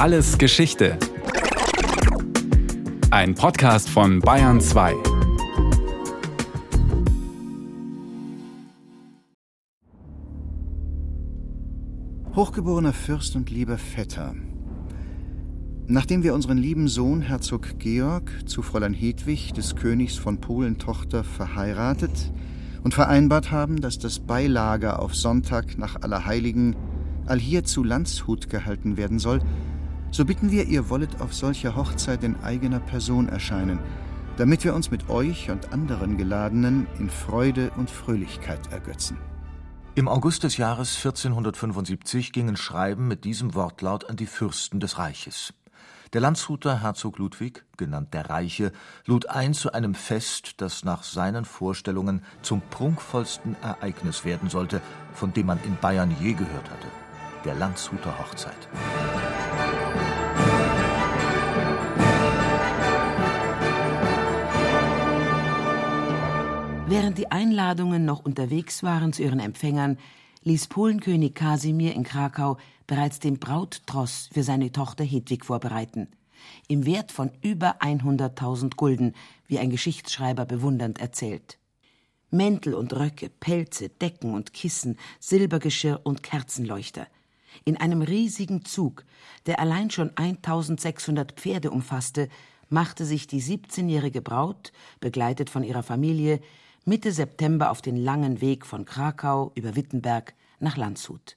Alles Geschichte. Ein Podcast von Bayern 2. Hochgeborener Fürst und lieber Vetter, nachdem wir unseren lieben Sohn Herzog Georg zu Fräulein Hedwig des Königs von Polen Tochter verheiratet und vereinbart haben, dass das Beilager auf Sonntag nach Allerheiligen allhier zu Landshut gehalten werden soll, so bitten wir, ihr wollet auf solcher Hochzeit in eigener Person erscheinen, damit wir uns mit euch und anderen Geladenen in Freude und Fröhlichkeit ergötzen. Im August des Jahres 1475 gingen Schreiben mit diesem Wortlaut an die Fürsten des Reiches. Der Landshuter Herzog Ludwig, genannt der Reiche, lud ein zu einem Fest, das nach seinen Vorstellungen zum prunkvollsten Ereignis werden sollte, von dem man in Bayern je gehört hatte, der Landshuter Hochzeit. Während die Einladungen noch unterwegs waren zu ihren Empfängern, ließ Polenkönig Kasimir in Krakau bereits den Brauttross für seine Tochter Hedwig vorbereiten. Im Wert von über 100.000 Gulden, wie ein Geschichtsschreiber bewundernd erzählt. Mäntel und Röcke, Pelze, Decken und Kissen, Silbergeschirr und Kerzenleuchter. In einem riesigen Zug, der allein schon 1600 Pferde umfasste, machte sich die 17-jährige Braut, begleitet von ihrer Familie, Mitte September auf den langen Weg von Krakau über Wittenberg nach Landshut.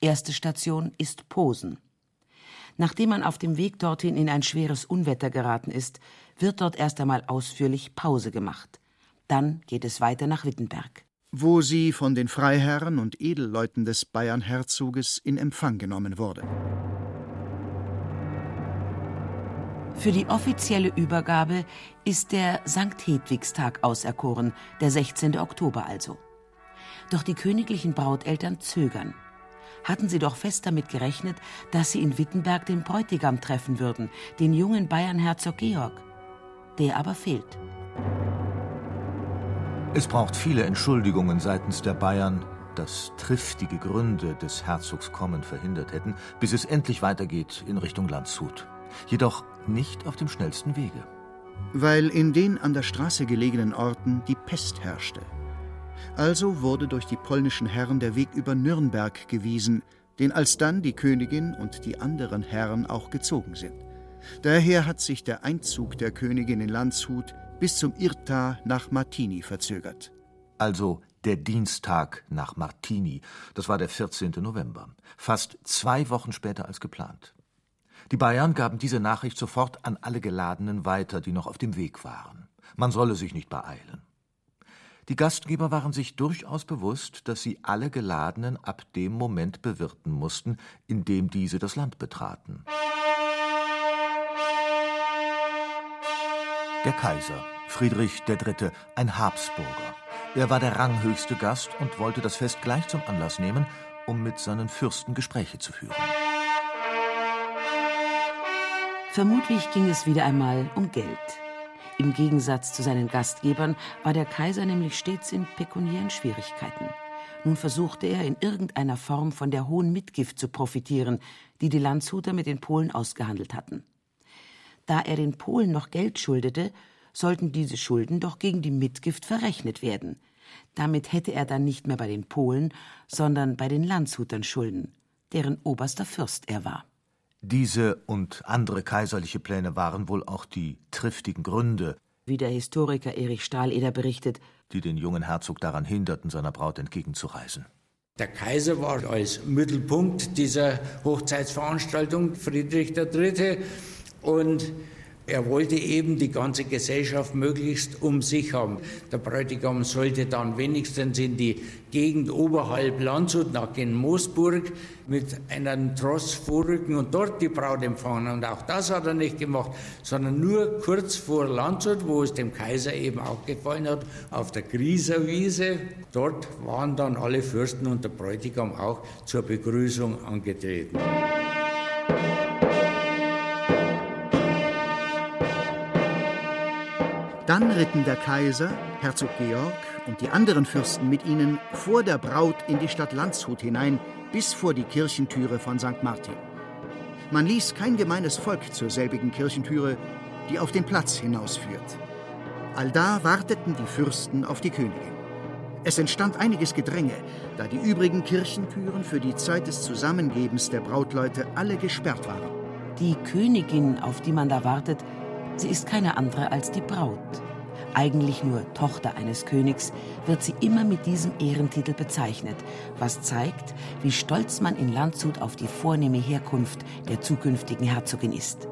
Erste Station ist Posen. Nachdem man auf dem Weg dorthin in ein schweres Unwetter geraten ist, wird dort erst einmal ausführlich Pause gemacht. Dann geht es weiter nach Wittenberg. Wo sie von den Freiherren und Edelleuten des Bayernherzoges in Empfang genommen wurde. Für die offizielle Übergabe ist der Sankt Hedwigstag auserkoren, der 16. Oktober also. Doch die königlichen Brauteltern zögern. Hatten sie doch fest damit gerechnet, dass sie in Wittenberg den Bräutigam treffen würden, den jungen Bayernherzog Georg. Der aber fehlt. Es braucht viele Entschuldigungen seitens der Bayern, dass triftige Gründe des Herzogs Kommen verhindert hätten, bis es endlich weitergeht in Richtung Landshut. Jedoch nicht auf dem schnellsten Wege. Weil in den an der Straße gelegenen Orten die Pest herrschte. Also wurde durch die polnischen Herren der Weg über Nürnberg gewiesen, den alsdann die Königin und die anderen Herren auch gezogen sind. Daher hat sich der Einzug der Königin in Landshut bis zum Irrtar nach Martini verzögert. Also der Dienstag nach Martini, das war der 14. November, fast zwei Wochen später als geplant. Die Bayern gaben diese Nachricht sofort an alle Geladenen weiter, die noch auf dem Weg waren. Man solle sich nicht beeilen. Die Gastgeber waren sich durchaus bewusst, dass sie alle Geladenen ab dem Moment bewirten mussten, in dem diese das Land betraten. Der Kaiser, Friedrich III., ein Habsburger. Er war der ranghöchste Gast und wollte das Fest gleich zum Anlass nehmen, um mit seinen Fürsten Gespräche zu führen. Vermutlich ging es wieder einmal um Geld. Im Gegensatz zu seinen Gastgebern war der Kaiser nämlich stets in pekuniären Schwierigkeiten. Nun versuchte er in irgendeiner Form von der hohen Mitgift zu profitieren, die die Landshuter mit den Polen ausgehandelt hatten. Da er den Polen noch Geld schuldete, sollten diese Schulden doch gegen die Mitgift verrechnet werden. Damit hätte er dann nicht mehr bei den Polen, sondern bei den Landshutern Schulden, deren oberster Fürst er war. Diese und andere kaiserliche Pläne waren wohl auch die triftigen Gründe, wie der Historiker Erich Stahleder berichtet, die den jungen Herzog daran hinderten, seiner Braut entgegenzureisen. Der Kaiser war als Mittelpunkt dieser Hochzeitsveranstaltung Friedrich III. und er wollte eben die ganze Gesellschaft möglichst um sich haben. Der Bräutigam sollte dann wenigstens in die Gegend oberhalb Landshut nach Genmoosburg mit einem Tross vorrücken und dort die Braut empfangen. Und auch das hat er nicht gemacht, sondern nur kurz vor Landshut, wo es dem Kaiser eben auch gefallen hat, auf der Grieserwiese. Dort waren dann alle Fürsten und der Bräutigam auch zur Begrüßung angetreten. Dann ritten der Kaiser, Herzog Georg und die anderen Fürsten mit ihnen vor der Braut in die Stadt Landshut hinein, bis vor die Kirchentüre von St. Martin. Man ließ kein gemeines Volk zur selbigen Kirchentüre, die auf den Platz hinausführt. Allda warteten die Fürsten auf die Königin. Es entstand einiges Gedränge, da die übrigen Kirchentüren für die Zeit des Zusammengebens der Brautleute alle gesperrt waren. Die Königin, auf die man da wartet, sie ist keine andere als die Braut. Eigentlich nur Tochter eines Königs, wird sie immer mit diesem Ehrentitel bezeichnet, was zeigt, wie stolz man in Landshut auf die vornehme Herkunft der zukünftigen Herzogin ist.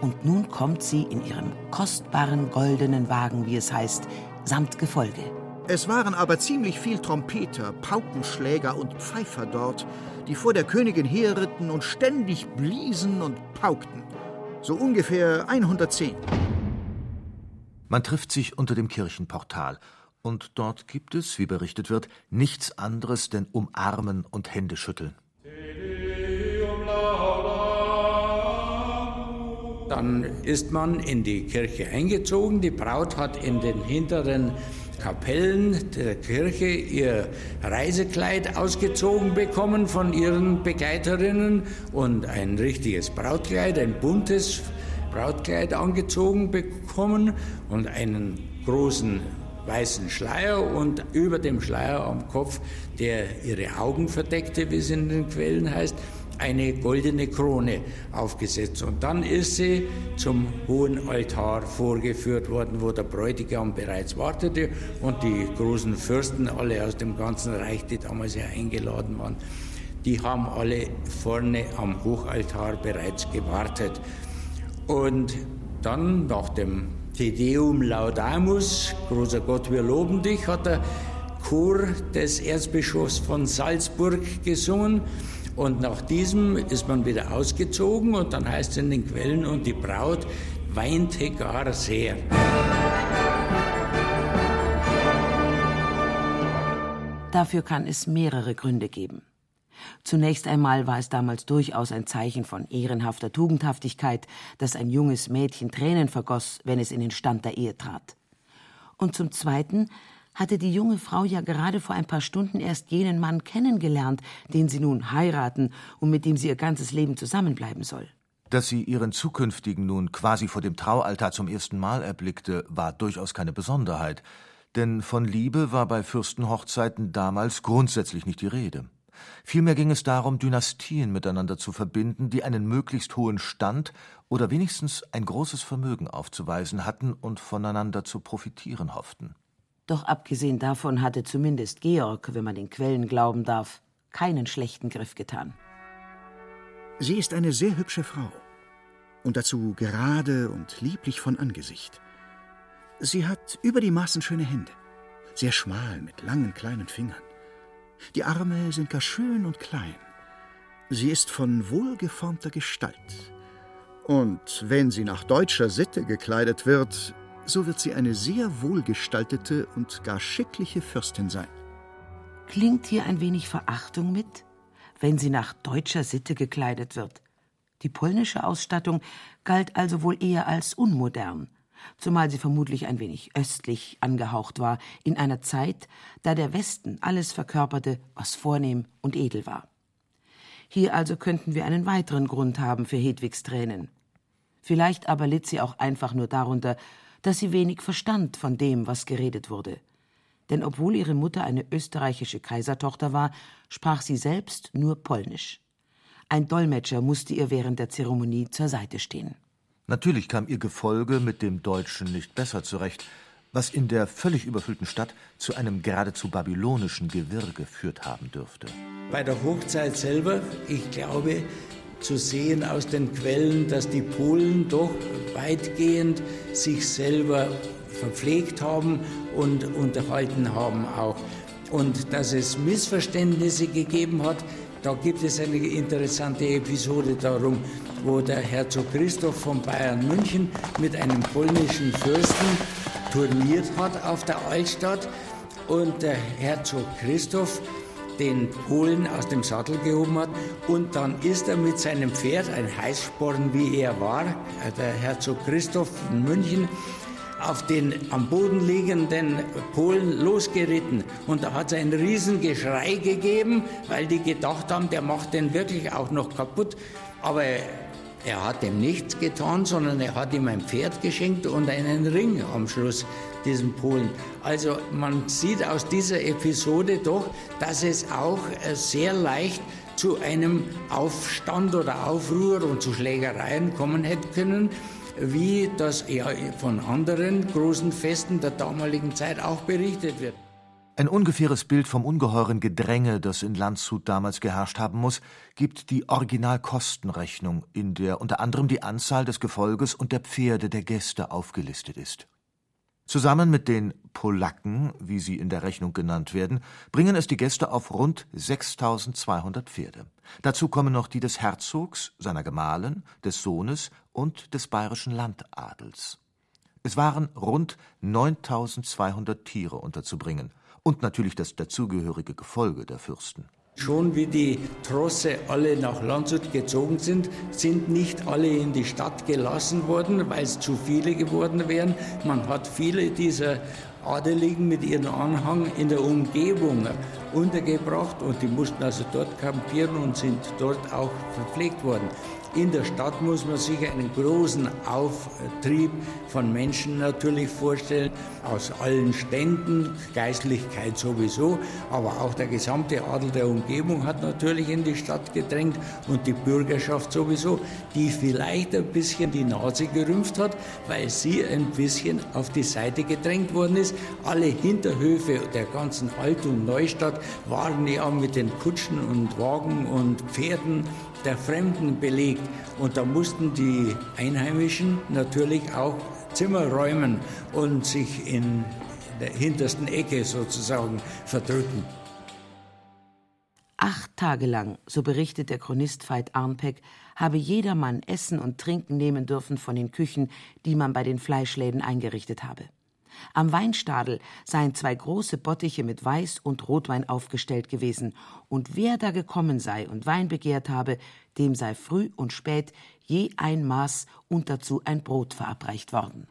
Und nun kommt sie in ihrem kostbaren goldenen Wagen, wie es heißt, samt Gefolge. Es waren aber ziemlich viel Trompeter, Paukenschläger und Pfeifer dort, die vor der Königin herritten und ständig bliesen und paukten. So ungefähr 110. Man trifft sich unter dem Kirchenportal, und dort gibt es, wie berichtet wird, nichts anderes denn Umarmen und Händeschütteln. Dann ist man in die Kirche eingezogen. Die Braut hat in den hinteren Kapellen der Kirche ihr Reisekleid ausgezogen bekommen von ihren Begleiterinnen und ein richtiges Brautkleid, ein buntes Brautkleid angezogen bekommen und einen großen weißen Schleier und über dem Schleier am Kopf, der ihre Augen verdeckte, wie es in den Quellen heißt, eine goldene Krone aufgesetzt. Und dann ist sie zum hohen Altar vorgeführt worden, wo der Bräutigam bereits wartete und die großen Fürsten, alle aus dem ganzen Reich, die damals ja eingeladen waren, die haben alle vorne am Hochaltar bereits gewartet. Und dann nach dem Te Deum Laudamus, großer Gott, wir loben dich, hat der Chor des Erzbischofs von Salzburg gesungen. Und nach diesem ist man wieder ausgezogen und dann heißt es in den Quellen, und die Braut weinte gar sehr. Dafür kann es mehrere Gründe geben. Zunächst einmal war es damals durchaus ein Zeichen von ehrenhafter Tugendhaftigkeit, dass ein junges Mädchen Tränen vergoss, wenn es in den Stand der Ehe trat. Und zum Zweiten hatte die junge Frau ja gerade vor ein paar Stunden erst jenen Mann kennengelernt, den sie nun heiraten und mit dem sie ihr ganzes Leben zusammenbleiben soll. Dass sie ihren zukünftigen nun quasi vor dem Traualtar zum ersten Mal erblickte, war durchaus keine Besonderheit, denn von Liebe war bei Fürstenhochzeiten damals grundsätzlich nicht die Rede. Vielmehr ging es darum, Dynastien miteinander zu verbinden, die einen möglichst hohen Stand oder wenigstens ein großes Vermögen aufzuweisen hatten und voneinander zu profitieren hofften. Doch abgesehen davon hatte zumindest Georg, wenn man den Quellen glauben darf, keinen schlechten Griff getan. Sie ist eine sehr hübsche Frau und dazu gerade und lieblich von Angesicht. Sie hat über die Maßen schöne Hände, sehr schmal mit langen kleinen Fingern. Die Arme sind gar schön und klein. Sie ist von wohlgeformter Gestalt. Und wenn sie nach deutscher Sitte gekleidet wird, so wird sie eine sehr wohlgestaltete und gar schickliche Fürstin sein. Klingt hier ein wenig Verachtung mit, wenn sie nach deutscher Sitte gekleidet wird? Die polnische Ausstattung galt also wohl eher als unmodern, zumal sie vermutlich ein wenig östlich angehaucht war, in einer Zeit, da der Westen alles verkörperte, was vornehm und edel war. Hier also könnten wir einen weiteren Grund haben für Hedwigs Tränen. Vielleicht aber litt sie auch einfach nur darunter, dass sie wenig verstand von dem, was geredet wurde. Denn obwohl ihre Mutter eine österreichische Kaisertochter war, sprach sie selbst nur Polnisch. Ein Dolmetscher musste ihr während der Zeremonie zur Seite stehen. Natürlich kam ihr Gefolge mit dem Deutschen nicht besser zurecht, was in der völlig überfüllten Stadt zu einem geradezu babylonischen Gewirr geführt haben dürfte. Bei der Hochzeit selber, ich glaube, zu sehen aus den Quellen, dass die Polen doch weitgehend sich selber verpflegt haben und unterhalten haben auch. Und dass es Missverständnisse gegeben hat, da gibt es eine interessante Episode darum, wo der Herzog Christoph von Bayern München mit einem polnischen Fürsten turniert hat auf der Altstadt und der Herzog Christoph den Polen aus dem Sattel gehoben hat. Und dann ist er mit seinem Pferd, ein Heißsporn wie er war, der Herzog Christoph von München, auf den am Boden liegenden Polen losgeritten. Und da hat es ein Riesengeschrei gegeben, weil die gedacht haben, der macht den wirklich auch noch kaputt. Aber er hat ihm nichts getan, sondern er hat ihm ein Pferd geschenkt und einen Ring am Schluss, diesem Polen. Also man sieht aus dieser Episode doch, dass es auch äh, sehr leicht zu einem Aufstand oder Aufruhr und zu Schlägereien kommen hätte können, wie das ja von anderen großen Festen der damaligen Zeit auch berichtet wird. Ein ungefähres Bild vom ungeheuren Gedränge, das in Landshut damals geherrscht haben muss, gibt die Originalkostenrechnung, in der unter anderem die Anzahl des Gefolges und der Pferde der Gäste aufgelistet ist. Zusammen mit den Polacken, wie sie in der Rechnung genannt werden, bringen es die Gäste auf rund 6200 Pferde. Dazu kommen noch die des Herzogs, seiner Gemahlin, des Sohnes und des bayerischen Landadels. Es waren rund 9200 Tiere unterzubringen, und natürlich das dazugehörige Gefolge der Fürsten. Schon wie die Trosse alle nach Landshut gezogen sind, sind nicht alle in die Stadt gelassen worden, weil es zu viele geworden wären. Man hat viele dieser Adeligen mit ihrem Anhang in der Umgebung untergebracht und die mussten also dort kampieren und sind dort auch verpflegt worden. In der Stadt muss man sich einen großen Auftrieb von Menschen natürlich vorstellen, aus allen Ständen, Geistlichkeit sowieso, aber auch der gesamte Adel der Umgebung hat natürlich in die Stadt gedrängt und die Bürgerschaft sowieso, die vielleicht ein bisschen die Nase gerümpft hat, weil sie ein bisschen auf die Seite gedrängt worden ist. Alle Hinterhöfe der ganzen Alt- und Neustadt waren ja mit den Kutschen und Wagen und Pferden der Fremden belegt. Und da mussten die Einheimischen natürlich auch Zimmer räumen und sich in der hintersten Ecke sozusagen verdrücken. Acht Tage lang, so berichtet der Chronist Veit Arnpeck, habe jedermann Essen und Trinken nehmen dürfen von den Küchen, die man bei den Fleischläden eingerichtet habe. Am Weinstadel seien zwei große Bottiche mit Weiß und Rotwein aufgestellt gewesen, und wer da gekommen sei und Wein begehrt habe, dem sei früh und spät je ein Maß und dazu ein Brot verabreicht worden.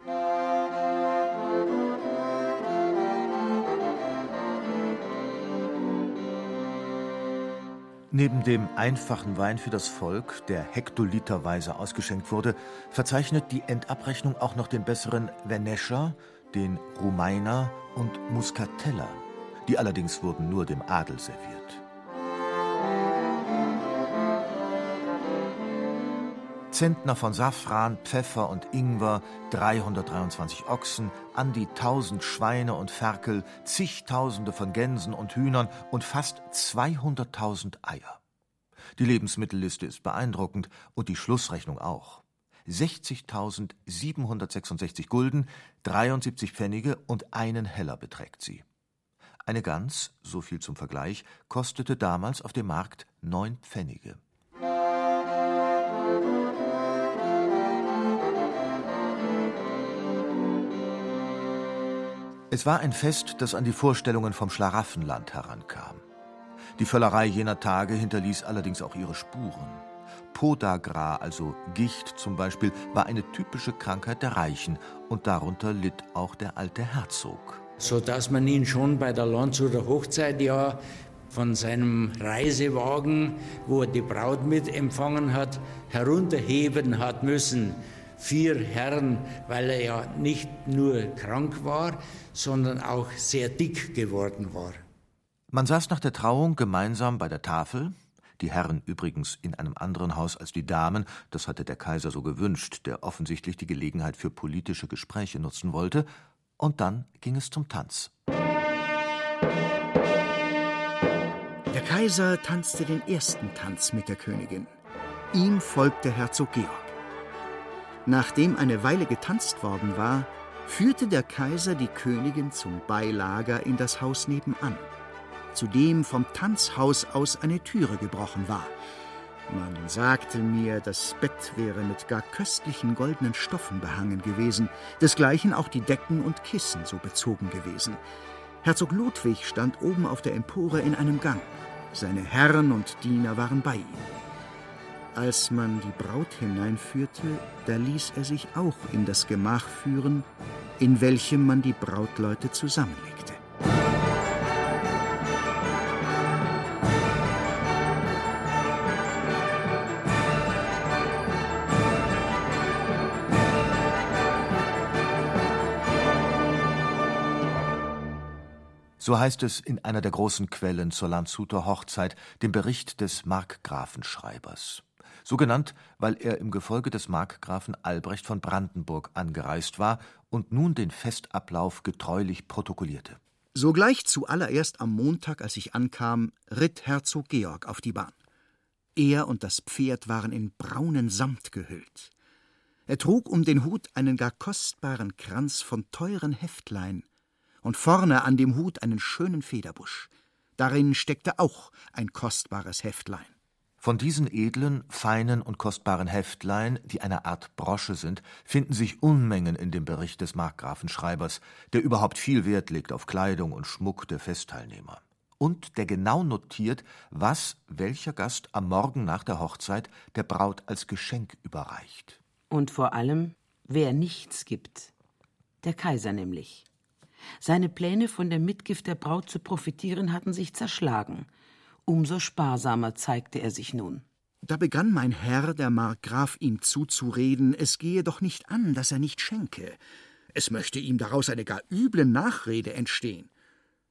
Neben dem einfachen Wein für das Volk, der hektoliterweise ausgeschenkt wurde, verzeichnet die Endabrechnung auch noch den besseren Venescher, den Rumeiner und Muscatella. Die allerdings wurden nur dem Adel serviert. Zentner von Safran, Pfeffer und Ingwer, 323 Ochsen, an die 1000 Schweine und Ferkel, zigtausende von Gänsen und Hühnern und fast 200.000 Eier. Die Lebensmittelliste ist beeindruckend und die Schlussrechnung auch. 60.766 Gulden, 73 Pfennige und einen Heller beträgt sie. Eine Gans, so viel zum Vergleich, kostete damals auf dem Markt neun Pfennige. Es war ein Fest, das an die Vorstellungen vom Schlaraffenland herankam. Die Völlerei jener Tage hinterließ allerdings auch ihre Spuren. Podagra, also Gicht zum Beispiel, war eine typische Krankheit der Reichen und darunter litt auch der alte Herzog. So dass man ihn schon bei der Landshuter Hochzeit ja von seinem Reisewagen, wo er die Braut mit empfangen hat, herunterheben hat müssen. Vier Herren, weil er ja nicht nur krank war, sondern auch sehr dick geworden war. Man saß nach der Trauung gemeinsam bei der Tafel, die Herren übrigens in einem anderen Haus als die Damen, das hatte der Kaiser so gewünscht, der offensichtlich die Gelegenheit für politische Gespräche nutzen wollte, und dann ging es zum Tanz. Der Kaiser tanzte den ersten Tanz mit der Königin. Ihm folgte Herzog Georg. Nachdem eine Weile getanzt worden war, führte der Kaiser die Königin zum Beilager in das Haus nebenan zu dem vom Tanzhaus aus eine Türe gebrochen war. Man sagte mir, das Bett wäre mit gar köstlichen goldenen Stoffen behangen gewesen, desgleichen auch die Decken und Kissen so bezogen gewesen. Herzog Ludwig stand oben auf der Empore in einem Gang. Seine Herren und Diener waren bei ihm. Als man die Braut hineinführte, da ließ er sich auch in das Gemach führen in welchem man die Brautleute zusammenlegte. So heißt es in einer der großen Quellen zur Landshuter Hochzeit, dem Bericht des Markgrafenschreibers. So genannt, weil er im Gefolge des Markgrafen Albrecht von Brandenburg angereist war und nun den Festablauf getreulich protokollierte. Sogleich zuallererst am Montag, als ich ankam, ritt Herzog Georg auf die Bahn. Er und das Pferd waren in braunen Samt gehüllt. Er trug um den Hut einen gar kostbaren Kranz von teuren Heftlein, und vorne an dem Hut einen schönen Federbusch. Darin steckte auch ein kostbares Heftlein. Von diesen edlen, feinen und kostbaren Heftlein, die eine Art Brosche sind, finden sich Unmengen in dem Bericht des Markgrafenschreibers, der überhaupt viel Wert legt auf Kleidung und Schmuck der Festteilnehmer. Und der genau notiert, was welcher Gast am Morgen nach der Hochzeit der Braut als Geschenk überreicht. Und vor allem, wer nichts gibt. Der Kaiser nämlich. Seine Pläne, von der Mitgift der Braut zu profitieren, hatten sich zerschlagen. Umso sparsamer zeigte er sich nun. Da begann mein Herr, der Markgraf, ihm zuzureden, es gehe doch nicht an, dass er nicht schenke. Es möchte ihm daraus eine gar üble Nachrede entstehen.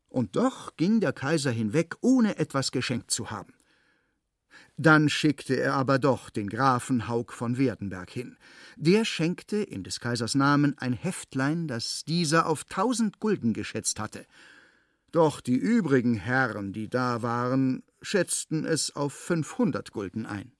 Und doch ging der Kaiser hinweg, ohne etwas geschenkt zu haben. Dann schickte er aber doch den Grafen Haug von Werdenberg hin. Der schenkte in des Kaisers Namen ein Heftlein, das dieser auf tausend Gulden geschätzt hatte. Doch die übrigen Herren, die da waren, schätzten es auf fünfhundert Gulden ein.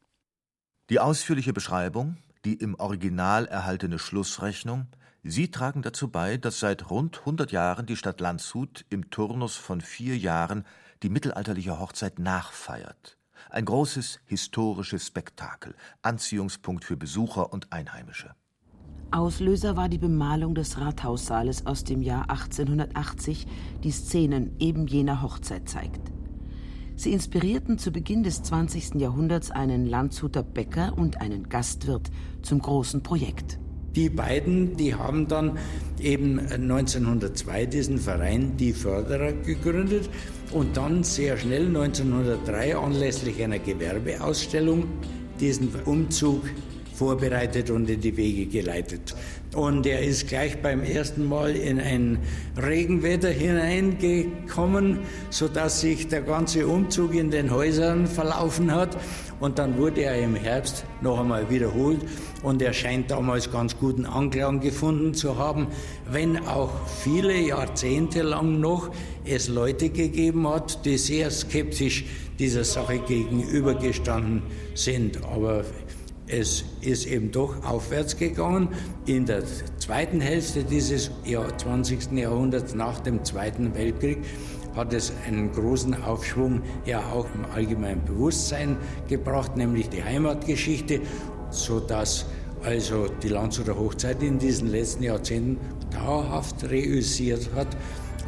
Die ausführliche Beschreibung, die im Original erhaltene Schlussrechnung, sie tragen dazu bei, dass seit rund hundert Jahren die Stadt Landshut im Turnus von vier Jahren die mittelalterliche Hochzeit nachfeiert. Ein großes historisches Spektakel, Anziehungspunkt für Besucher und Einheimische. Auslöser war die Bemalung des Rathaussaales aus dem Jahr 1880, die Szenen eben jener Hochzeit zeigt. Sie inspirierten zu Beginn des 20. Jahrhunderts einen Landshuter Bäcker und einen Gastwirt zum großen Projekt. Die beiden, die haben dann eben 1902 diesen Verein Die Förderer gegründet und dann sehr schnell 1903 anlässlich einer Gewerbeausstellung diesen Umzug vorbereitet und in die Wege geleitet. Und er ist gleich beim ersten Mal in ein Regenwetter hineingekommen, sodass sich der ganze Umzug in den Häusern verlaufen hat. Und dann wurde er im Herbst noch einmal wiederholt und er scheint damals ganz guten Anklang gefunden zu haben, wenn auch viele Jahrzehnte lang noch es Leute gegeben hat, die sehr skeptisch dieser Sache gegenübergestanden sind. Aber es ist eben doch aufwärts gegangen. In der zweiten Hälfte dieses Jahr, 20. Jahrhunderts nach dem Zweiten Weltkrieg hat es einen großen Aufschwung ja auch im allgemeinen Bewusstsein gebracht, nämlich die Heimatgeschichte, sodass also die Landshuter Hochzeit in diesen letzten Jahrzehnten dauerhaft reüssiert hat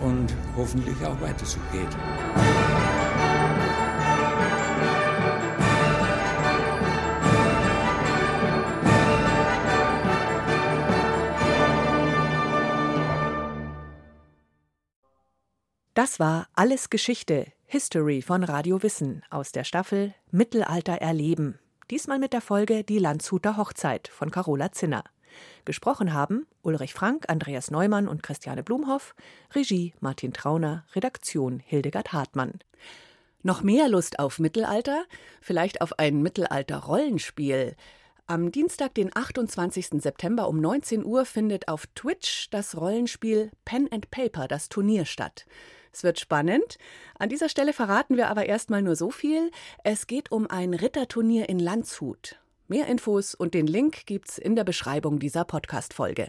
und hoffentlich auch weiter so geht. Das war Alles Geschichte, History von Radio Wissen aus der Staffel Mittelalter erleben. Diesmal mit der Folge Die Landshuter Hochzeit von Carola Zinner. Gesprochen haben Ulrich Frank, Andreas Neumann und Christiane Blumhoff, Regie Martin Trauner, Redaktion Hildegard Hartmann. Noch mehr Lust auf Mittelalter? Vielleicht auf ein Mittelalter-Rollenspiel? Am Dienstag, den 28. September um 19 Uhr findet auf Twitch das Rollenspiel Pen and Paper, das Turnier statt. Es wird spannend. An dieser Stelle verraten wir aber erstmal nur so viel. Es geht um ein Ritterturnier in Landshut. Mehr Infos und den Link gibt's in der Beschreibung dieser Podcast-Folge.